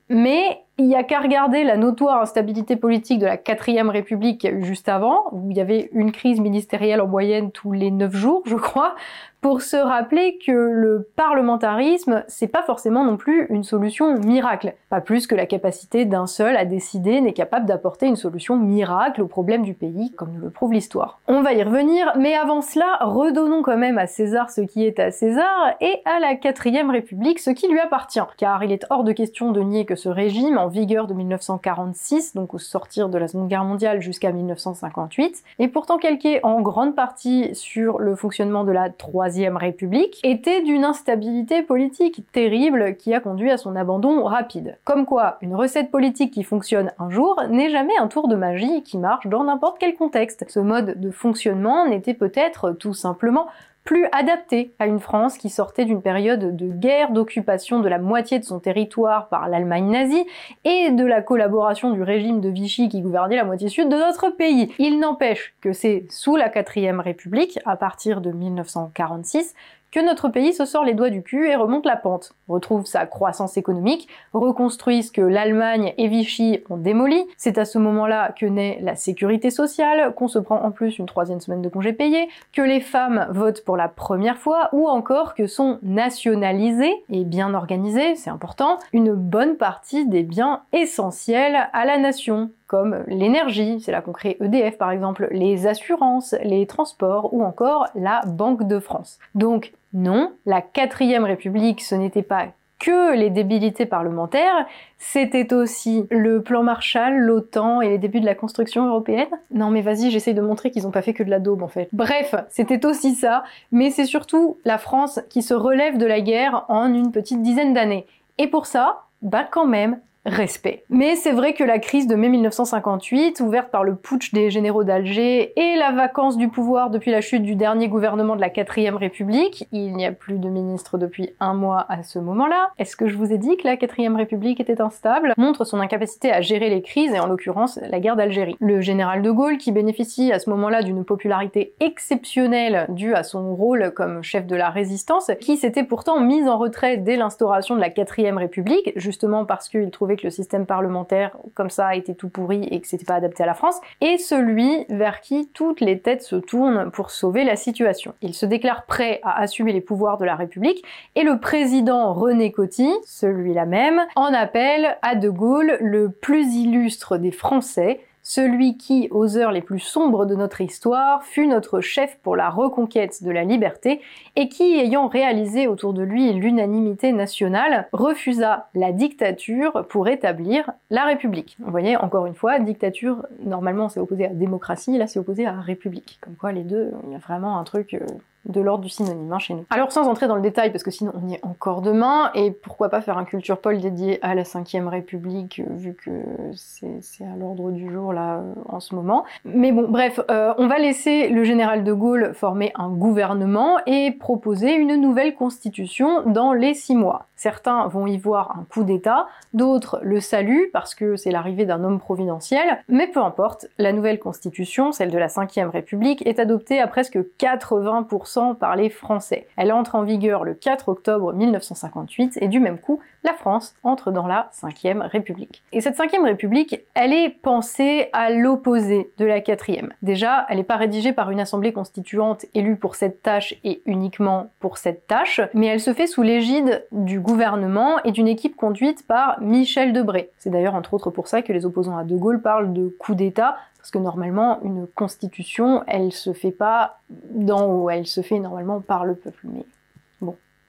mais il y a qu'à regarder la notoire instabilité politique de la quatrième république juste avant, où il y avait une crise ministérielle en moyenne tous les neuf jours, je crois, pour se rappeler que le parlementarisme, c'est pas forcément non plus une solution miracle. Pas plus que la capacité d'un seul à décider n'est capable d'apporter une solution miracle au problème du pays, comme nous le prouve l'histoire. On va y revenir, mais avant cela, redonnons quand même à César ce qui est à César et à la quatrième république ce qui lui appartient. Car il est hors de question de nier que ce régime, en vigueur de 1946, donc au sortir de la Seconde Guerre mondiale jusqu'à 1958, est pourtant calqué en grande partie sur le fonctionnement de la Troisième République, était d'une instabilité politique terrible qui a conduit à son abandon rapide. Comme quoi, une recette politique qui fonctionne un jour n'est jamais un tour de magie qui marche dans n'importe quel contexte. Ce mode de fonctionnement n'était peut-être tout simplement plus adapté à une France qui sortait d'une période de guerre, d'occupation de la moitié de son territoire par l'Allemagne nazie et de la collaboration du régime de Vichy qui gouvernait la moitié sud de notre pays. Il n'empêche que c'est sous la quatrième République, à partir de 1946, que notre pays se sort les doigts du cul et remonte la pente, retrouve sa croissance économique, reconstruit ce que l'Allemagne et Vichy ont démoli. C'est à ce moment-là que naît la sécurité sociale, qu'on se prend en plus une troisième semaine de congé payé, que les femmes votent pour la première fois, ou encore que sont nationalisées et bien organisées, c'est important, une bonne partie des biens essentiels à la nation, comme l'énergie, c'est là qu'on crée EDF par exemple, les assurances, les transports ou encore la Banque de France. Donc non, la quatrième république, ce n'était pas que les débilités parlementaires, c'était aussi le plan Marshall, l'OTAN et les débuts de la construction européenne. Non mais vas-y, j'essaye de montrer qu'ils ont pas fait que de la daube en fait. Bref, c'était aussi ça, mais c'est surtout la France qui se relève de la guerre en une petite dizaine d'années. Et pour ça, bah quand même, respect. Mais c'est vrai que la crise de mai 1958, ouverte par le putsch des généraux d'Alger et la vacance du pouvoir depuis la chute du dernier gouvernement de la 4ème République, il n'y a plus de ministre depuis un mois à ce moment-là, est-ce que je vous ai dit que la 4ème République était instable? Montre son incapacité à gérer les crises et en l'occurrence la guerre d'Algérie. Le général de Gaulle, qui bénéficie à ce moment-là d'une popularité exceptionnelle due à son rôle comme chef de la résistance, qui s'était pourtant mis en retrait dès l'instauration de la 4ème République, justement parce qu'il trouvait que le système parlementaire comme ça était tout pourri et que c'était pas adapté à la France, et celui vers qui toutes les têtes se tournent pour sauver la situation. Il se déclare prêt à assumer les pouvoirs de la République et le président René Coty, celui-là même, en appelle à De Gaulle le plus illustre des Français, celui qui, aux heures les plus sombres de notre histoire, fut notre chef pour la reconquête de la liberté et qui, ayant réalisé autour de lui l'unanimité nationale, refusa la dictature pour établir la République. Vous voyez, encore une fois, dictature, normalement c'est opposé à démocratie, là c'est opposé à république. Comme quoi les deux, il y a vraiment un truc... Euh, de l'ordre du synonyme hein, chez. Alors sans entrer dans le détail, parce que sinon on y est encore demain, et pourquoi pas faire un culture poll dédié à la 5ème République, euh, vu que c'est à l'ordre du jour là euh, en ce moment. Mais bon, bref, euh, on va laisser le général de Gaulle former un gouvernement et proposer une nouvelle constitution dans les six mois. Certains vont y voir un coup d'État, d'autres le saluent parce que c'est l'arrivée d'un homme providentiel, mais peu importe, la nouvelle constitution, celle de la 5ème République, est adoptée à presque 80% par les Français. Elle entre en vigueur le 4 octobre 1958 et du même coup, la France entre dans la 5ème République. Et cette 5ème République, elle est pensée à l'opposé de la 4ème. Déjà, elle n'est pas rédigée par une assemblée constituante élue pour cette tâche et uniquement pour cette tâche, mais elle se fait sous l'égide du gouvernement et d'une équipe conduite par Michel Debré. C'est d'ailleurs entre autres pour ça que les opposants à De Gaulle parlent de coup d'État, parce que normalement, une constitution, elle se fait pas d'en haut, elle se fait normalement par le peuple.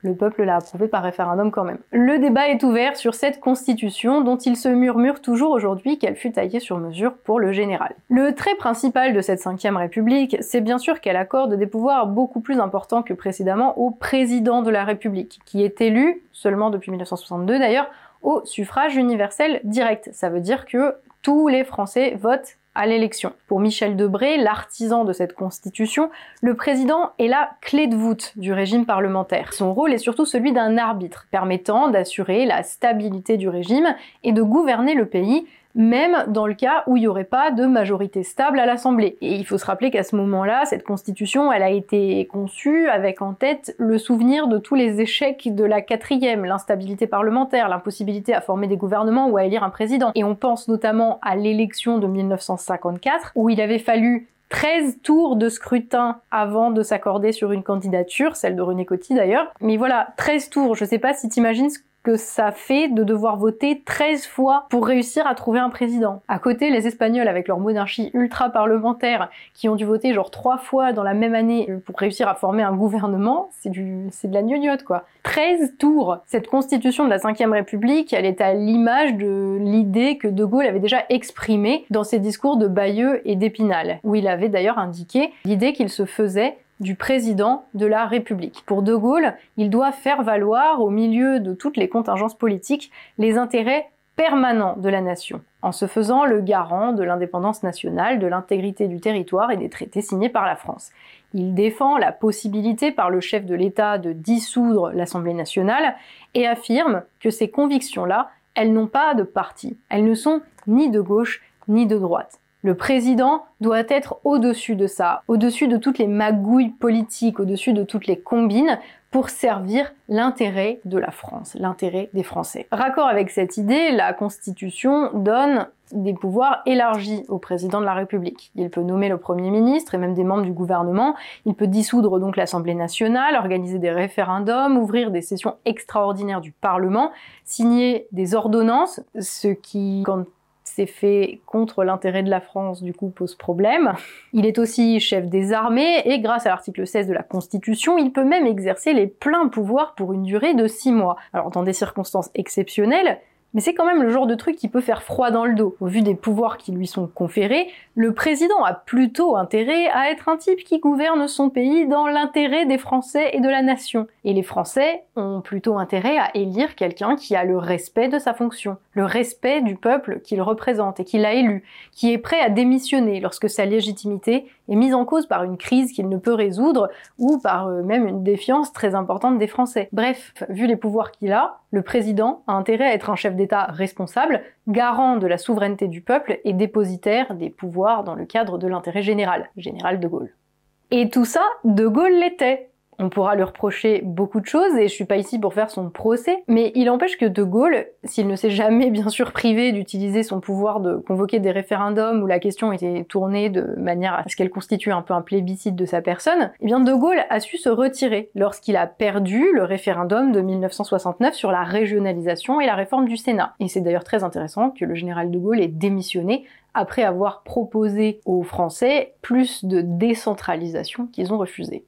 Le peuple l'a approuvé par référendum quand même. Le débat est ouvert sur cette constitution dont il se murmure toujours aujourd'hui qu'elle fut taillée sur mesure pour le général. Le trait principal de cette 5 République, c'est bien sûr qu'elle accorde des pouvoirs beaucoup plus importants que précédemment au président de la République, qui est élu, seulement depuis 1962 d'ailleurs, au suffrage universel direct. Ça veut dire que tous les Français votent à l'élection. Pour Michel Debré, l'artisan de cette constitution, le président est la clé de voûte du régime parlementaire. Son rôle est surtout celui d'un arbitre, permettant d'assurer la stabilité du régime et de gouverner le pays même dans le cas où il n'y aurait pas de majorité stable à l'Assemblée. Et il faut se rappeler qu'à ce moment-là, cette constitution, elle a été conçue avec en tête le souvenir de tous les échecs de la quatrième, l'instabilité parlementaire, l'impossibilité à former des gouvernements ou à élire un président. Et on pense notamment à l'élection de 1954, où il avait fallu 13 tours de scrutin avant de s'accorder sur une candidature, celle de René Coty d'ailleurs. Mais voilà, 13 tours, je sais pas si t'imagines ce que ça fait de devoir voter 13 fois pour réussir à trouver un président. À côté, les Espagnols avec leur monarchie ultra parlementaire qui ont dû voter genre trois fois dans la même année pour réussir à former un gouvernement, c'est du, c'est de la gnognotte quoi. 13 tours! Cette constitution de la 5ème République, elle est à l'image de l'idée que De Gaulle avait déjà exprimée dans ses discours de Bayeux et d'Épinal, où il avait d'ailleurs indiqué l'idée qu'il se faisait du président de la République. Pour De Gaulle, il doit faire valoir, au milieu de toutes les contingences politiques, les intérêts permanents de la nation, en se faisant le garant de l'indépendance nationale, de l'intégrité du territoire et des traités signés par la France. Il défend la possibilité par le chef de l'État de dissoudre l'Assemblée nationale et affirme que ces convictions-là, elles n'ont pas de parti, elles ne sont ni de gauche ni de droite. Le président doit être au-dessus de ça, au-dessus de toutes les magouilles politiques, au-dessus de toutes les combines, pour servir l'intérêt de la France, l'intérêt des Français. Raccord avec cette idée, la Constitution donne des pouvoirs élargis au président de la République. Il peut nommer le Premier ministre et même des membres du gouvernement, il peut dissoudre donc l'Assemblée nationale, organiser des référendums, ouvrir des sessions extraordinaires du Parlement, signer des ordonnances, ce qui, quand c'est fait contre l'intérêt de la France, du coup pose problème. Il est aussi chef des armées et grâce à l'article 16 de la Constitution, il peut même exercer les pleins pouvoirs pour une durée de 6 mois. Alors dans des circonstances exceptionnelles, mais c'est quand même le genre de truc qui peut faire froid dans le dos. Au vu des pouvoirs qui lui sont conférés, le président a plutôt intérêt à être un type qui gouverne son pays dans l'intérêt des Français et de la nation. Et les Français ont plutôt intérêt à élire quelqu'un qui a le respect de sa fonction, le respect du peuple qu'il représente et qu'il a élu, qui est prêt à démissionner lorsque sa légitimité est mise en cause par une crise qu'il ne peut résoudre ou par euh, même une défiance très importante des Français. Bref, vu les pouvoirs qu'il a, le président a intérêt à être un chef d'État responsable, garant de la souveraineté du peuple et dépositaire des pouvoirs dans le cadre de l'intérêt général, général de Gaulle. Et tout ça, de Gaulle l'était. On pourra lui reprocher beaucoup de choses et je suis pas ici pour faire son procès, mais il empêche que De Gaulle, s'il ne s'est jamais bien sûr privé d'utiliser son pouvoir de convoquer des référendums où la question était tournée de manière à ce qu'elle constitue un peu un plébiscite de sa personne, eh bien De Gaulle a su se retirer lorsqu'il a perdu le référendum de 1969 sur la régionalisation et la réforme du Sénat. Et c'est d'ailleurs très intéressant que le général De Gaulle ait démissionné après avoir proposé aux Français plus de décentralisation qu'ils ont refusé.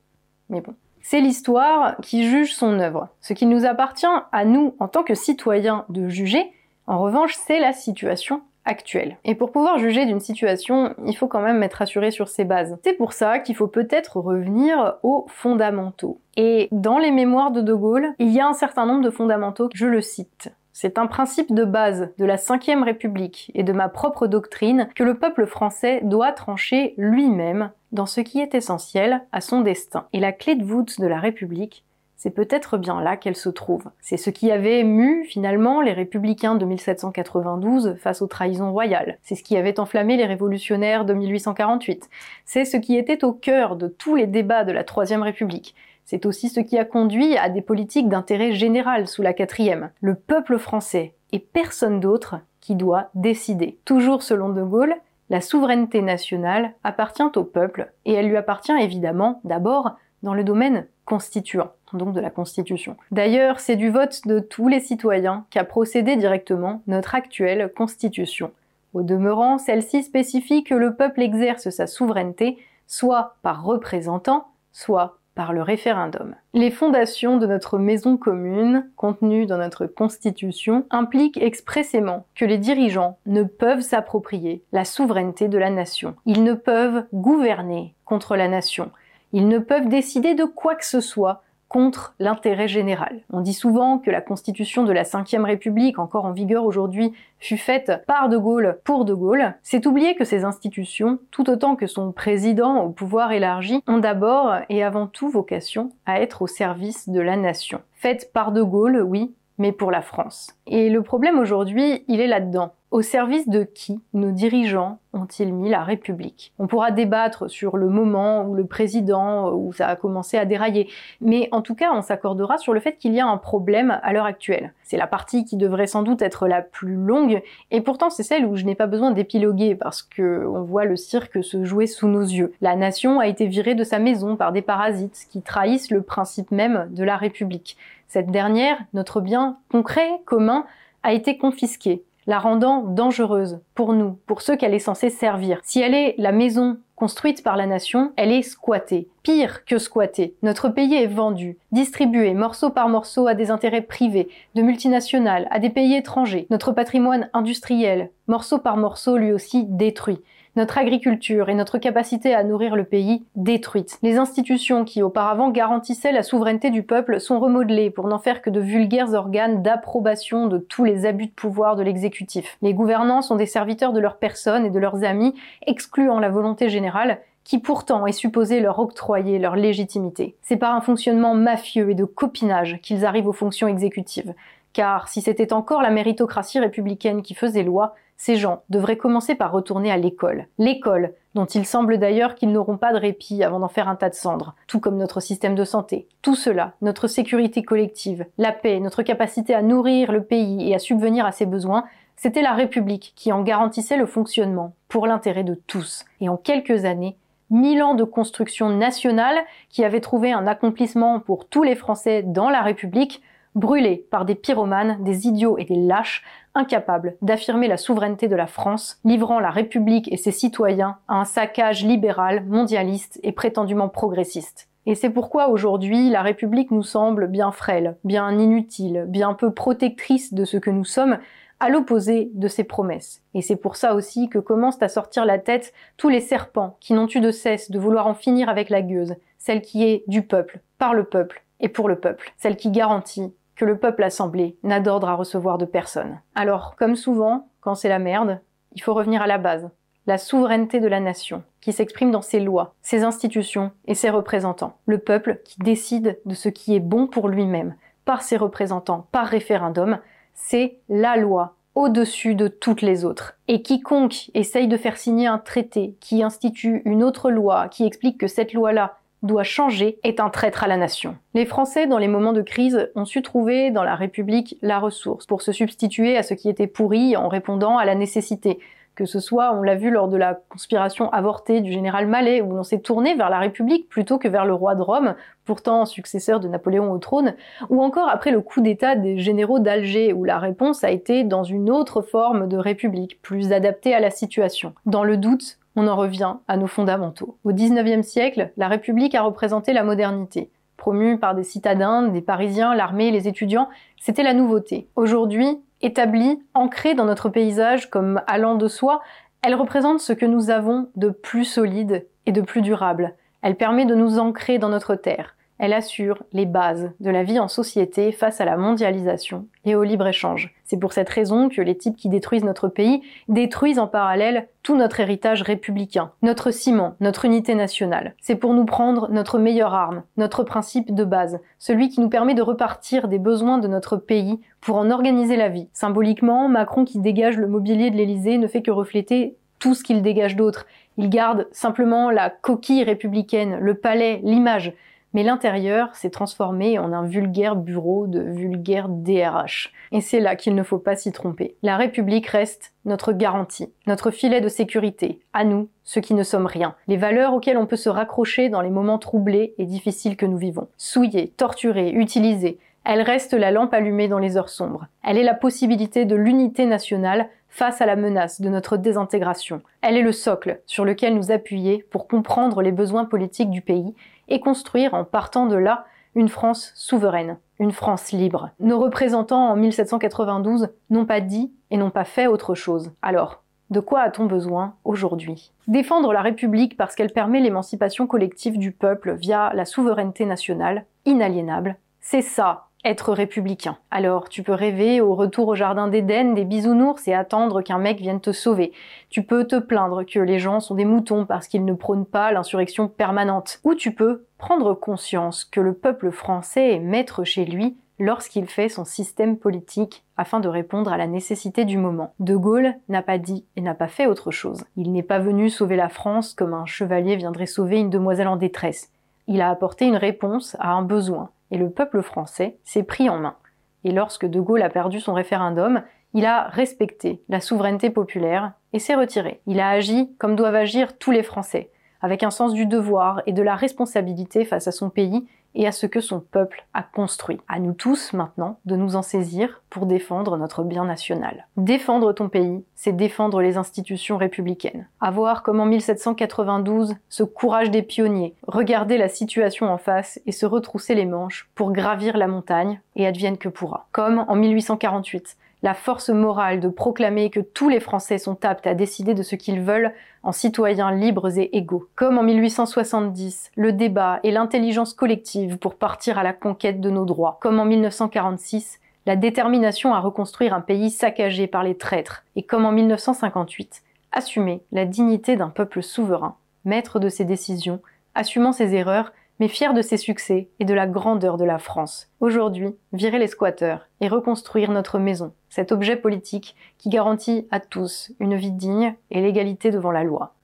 Mais bon. C'est l'histoire qui juge son œuvre. Ce qui nous appartient à nous en tant que citoyens de juger, en revanche, c'est la situation actuelle. Et pour pouvoir juger d'une situation, il faut quand même être assuré sur ses bases. C'est pour ça qu'il faut peut-être revenir aux fondamentaux. Et dans les mémoires de De Gaulle, il y a un certain nombre de fondamentaux, je le cite. C'est un principe de base de la Ve République et de ma propre doctrine que le peuple français doit trancher lui-même dans ce qui est essentiel à son destin. Et la clé de voûte de la République, c'est peut-être bien là qu'elle se trouve. C'est ce qui avait mu finalement les républicains de 1792 face aux trahisons royales. C'est ce qui avait enflammé les révolutionnaires de 1848. C'est ce qui était au cœur de tous les débats de la Troisième République. C'est aussi ce qui a conduit à des politiques d'intérêt général sous la quatrième. Le peuple français et personne d'autre qui doit décider. Toujours selon De Gaulle, la souveraineté nationale appartient au peuple et elle lui appartient évidemment d'abord dans le domaine constituant, donc de la Constitution. D'ailleurs, c'est du vote de tous les citoyens qu'a procédé directement notre actuelle Constitution. Au demeurant, celle-ci spécifie que le peuple exerce sa souveraineté soit par représentant, soit par le référendum. Les fondations de notre maison commune, contenues dans notre constitution, impliquent expressément que les dirigeants ne peuvent s'approprier la souveraineté de la nation. Ils ne peuvent gouverner contre la nation. Ils ne peuvent décider de quoi que ce soit contre l'intérêt général. On dit souvent que la constitution de la Ve République, encore en vigueur aujourd'hui, fut faite par De Gaulle pour De Gaulle. C'est oublier que ces institutions, tout autant que son président au pouvoir élargi, ont d'abord et avant tout vocation à être au service de la nation. Faites par De Gaulle, oui, mais pour la France. Et le problème aujourd'hui, il est là-dedans. Au service de qui nos dirigeants ont-ils mis la République? On pourra débattre sur le moment où le président, où ça a commencé à dérailler, mais en tout cas, on s'accordera sur le fait qu'il y a un problème à l'heure actuelle. C'est la partie qui devrait sans doute être la plus longue, et pourtant c'est celle où je n'ai pas besoin d'épiloguer parce que on voit le cirque se jouer sous nos yeux. La nation a été virée de sa maison par des parasites qui trahissent le principe même de la République. Cette dernière, notre bien concret, commun, a été confisquée la rendant dangereuse pour nous, pour ceux qu'elle est censée servir. Si elle est la maison construite par la nation, elle est squattée. Pire que squattée, notre pays est vendu, distribué morceau par morceau à des intérêts privés, de multinationales, à des pays étrangers. Notre patrimoine industriel, morceau par morceau, lui aussi détruit notre agriculture et notre capacité à nourrir le pays détruites. Les institutions qui auparavant garantissaient la souveraineté du peuple sont remodelées pour n'en faire que de vulgaires organes d'approbation de tous les abus de pouvoir de l'exécutif. Les gouvernants sont des serviteurs de leurs personnes et de leurs amis, excluant la volonté générale qui pourtant est supposée leur octroyer leur légitimité. C'est par un fonctionnement mafieux et de copinage qu'ils arrivent aux fonctions exécutives. Car si c'était encore la méritocratie républicaine qui faisait loi, ces gens devraient commencer par retourner à l'école. L'école, dont il semble d'ailleurs qu'ils n'auront pas de répit avant d'en faire un tas de cendres, tout comme notre système de santé. Tout cela, notre sécurité collective, la paix, notre capacité à nourrir le pays et à subvenir à ses besoins, c'était la République qui en garantissait le fonctionnement, pour l'intérêt de tous. Et en quelques années, mille ans de construction nationale qui avait trouvé un accomplissement pour tous les Français dans la République, brûlés par des pyromanes, des idiots et des lâches, incapables d'affirmer la souveraineté de la France, livrant la République et ses citoyens à un saccage libéral, mondialiste et prétendument progressiste. Et c'est pourquoi aujourd'hui la République nous semble bien frêle, bien inutile, bien peu protectrice de ce que nous sommes, à l'opposé de ses promesses. Et c'est pour ça aussi que commencent à sortir la tête tous les serpents qui n'ont eu de cesse de vouloir en finir avec la gueuse, celle qui est du peuple, par le peuple et pour le peuple, celle qui garantit le peuple assemblé n'a d'ordre à recevoir de personne. Alors, comme souvent, quand c'est la merde, il faut revenir à la base, la souveraineté de la nation, qui s'exprime dans ses lois, ses institutions et ses représentants. Le peuple qui décide de ce qui est bon pour lui-même, par ses représentants, par référendum, c'est la loi au-dessus de toutes les autres. Et quiconque essaye de faire signer un traité qui institue une autre loi, qui explique que cette loi-là doit changer est un traître à la nation. Les Français, dans les moments de crise, ont su trouver dans la République la ressource pour se substituer à ce qui était pourri en répondant à la nécessité. Que ce soit, on l'a vu lors de la conspiration avortée du général Mallet, où l'on s'est tourné vers la République plutôt que vers le roi de Rome, pourtant successeur de Napoléon au trône, ou encore après le coup d'état des généraux d'Alger, où la réponse a été dans une autre forme de République, plus adaptée à la situation. Dans le doute, on en revient à nos fondamentaux. Au XIXe siècle, la République a représenté la modernité. Promue par des citadins, des Parisiens, l'armée, les étudiants, c'était la nouveauté. Aujourd'hui, établie, ancrée dans notre paysage comme allant de soi, elle représente ce que nous avons de plus solide et de plus durable. Elle permet de nous ancrer dans notre terre. Elle assure les bases de la vie en société face à la mondialisation et au libre-échange. C'est pour cette raison que les types qui détruisent notre pays détruisent en parallèle tout notre héritage républicain, notre ciment, notre unité nationale. C'est pour nous prendre notre meilleure arme, notre principe de base, celui qui nous permet de repartir des besoins de notre pays pour en organiser la vie. Symboliquement, Macron qui dégage le mobilier de l'Élysée ne fait que refléter tout ce qu'il dégage d'autre. Il garde simplement la coquille républicaine, le palais, l'image. Mais l'intérieur s'est transformé en un vulgaire bureau de vulgaire DRH. Et c'est là qu'il ne faut pas s'y tromper. La République reste notre garantie, notre filet de sécurité, à nous, ceux qui ne sommes rien, les valeurs auxquelles on peut se raccrocher dans les moments troublés et difficiles que nous vivons. Souillée, torturée, utilisée, elle reste la lampe allumée dans les heures sombres. Elle est la possibilité de l'unité nationale face à la menace de notre désintégration. Elle est le socle sur lequel nous appuyer pour comprendre les besoins politiques du pays et construire en partant de là une France souveraine, une France libre. Nos représentants en 1792 n'ont pas dit et n'ont pas fait autre chose. Alors, de quoi a-t-on besoin aujourd'hui? Défendre la République parce qu'elle permet l'émancipation collective du peuple via la souveraineté nationale, inaliénable, c'est ça être républicain. Alors, tu peux rêver au retour au jardin d'Éden des bisounours et attendre qu'un mec vienne te sauver. Tu peux te plaindre que les gens sont des moutons parce qu'ils ne prônent pas l'insurrection permanente. Ou tu peux prendre conscience que le peuple français est maître chez lui lorsqu'il fait son système politique afin de répondre à la nécessité du moment. De Gaulle n'a pas dit et n'a pas fait autre chose. Il n'est pas venu sauver la France comme un chevalier viendrait sauver une demoiselle en détresse. Il a apporté une réponse à un besoin et le peuple français s'est pris en main. Et lorsque De Gaulle a perdu son référendum, il a respecté la souveraineté populaire et s'est retiré. Il a agi comme doivent agir tous les Français, avec un sens du devoir et de la responsabilité face à son pays et à ce que son peuple a construit. À nous tous maintenant de nous en saisir pour défendre notre bien national. Défendre ton pays, c'est défendre les institutions républicaines. Avoir comme en 1792 ce courage des pionniers, regarder la situation en face et se retrousser les manches pour gravir la montagne et advienne que pourra. Comme en 1848, la force morale de proclamer que tous les Français sont aptes à décider de ce qu'ils veulent en citoyens libres et égaux. Comme en 1870, le débat et l'intelligence collective pour partir à la conquête de nos droits. Comme en 1946, la détermination à reconstruire un pays saccagé par les traîtres. Et comme en 1958, assumer la dignité d'un peuple souverain, maître de ses décisions, assumant ses erreurs mais fier de ses succès et de la grandeur de la France. Aujourd'hui, virer les squatteurs et reconstruire notre maison, cet objet politique qui garantit à tous une vie digne et l'égalité devant la loi.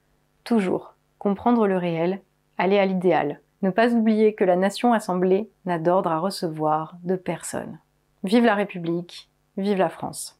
Toujours, comprendre le réel, aller à l'idéal, ne pas oublier que la nation assemblée n'a d'ordre à recevoir de personne. Vive la République, vive la France.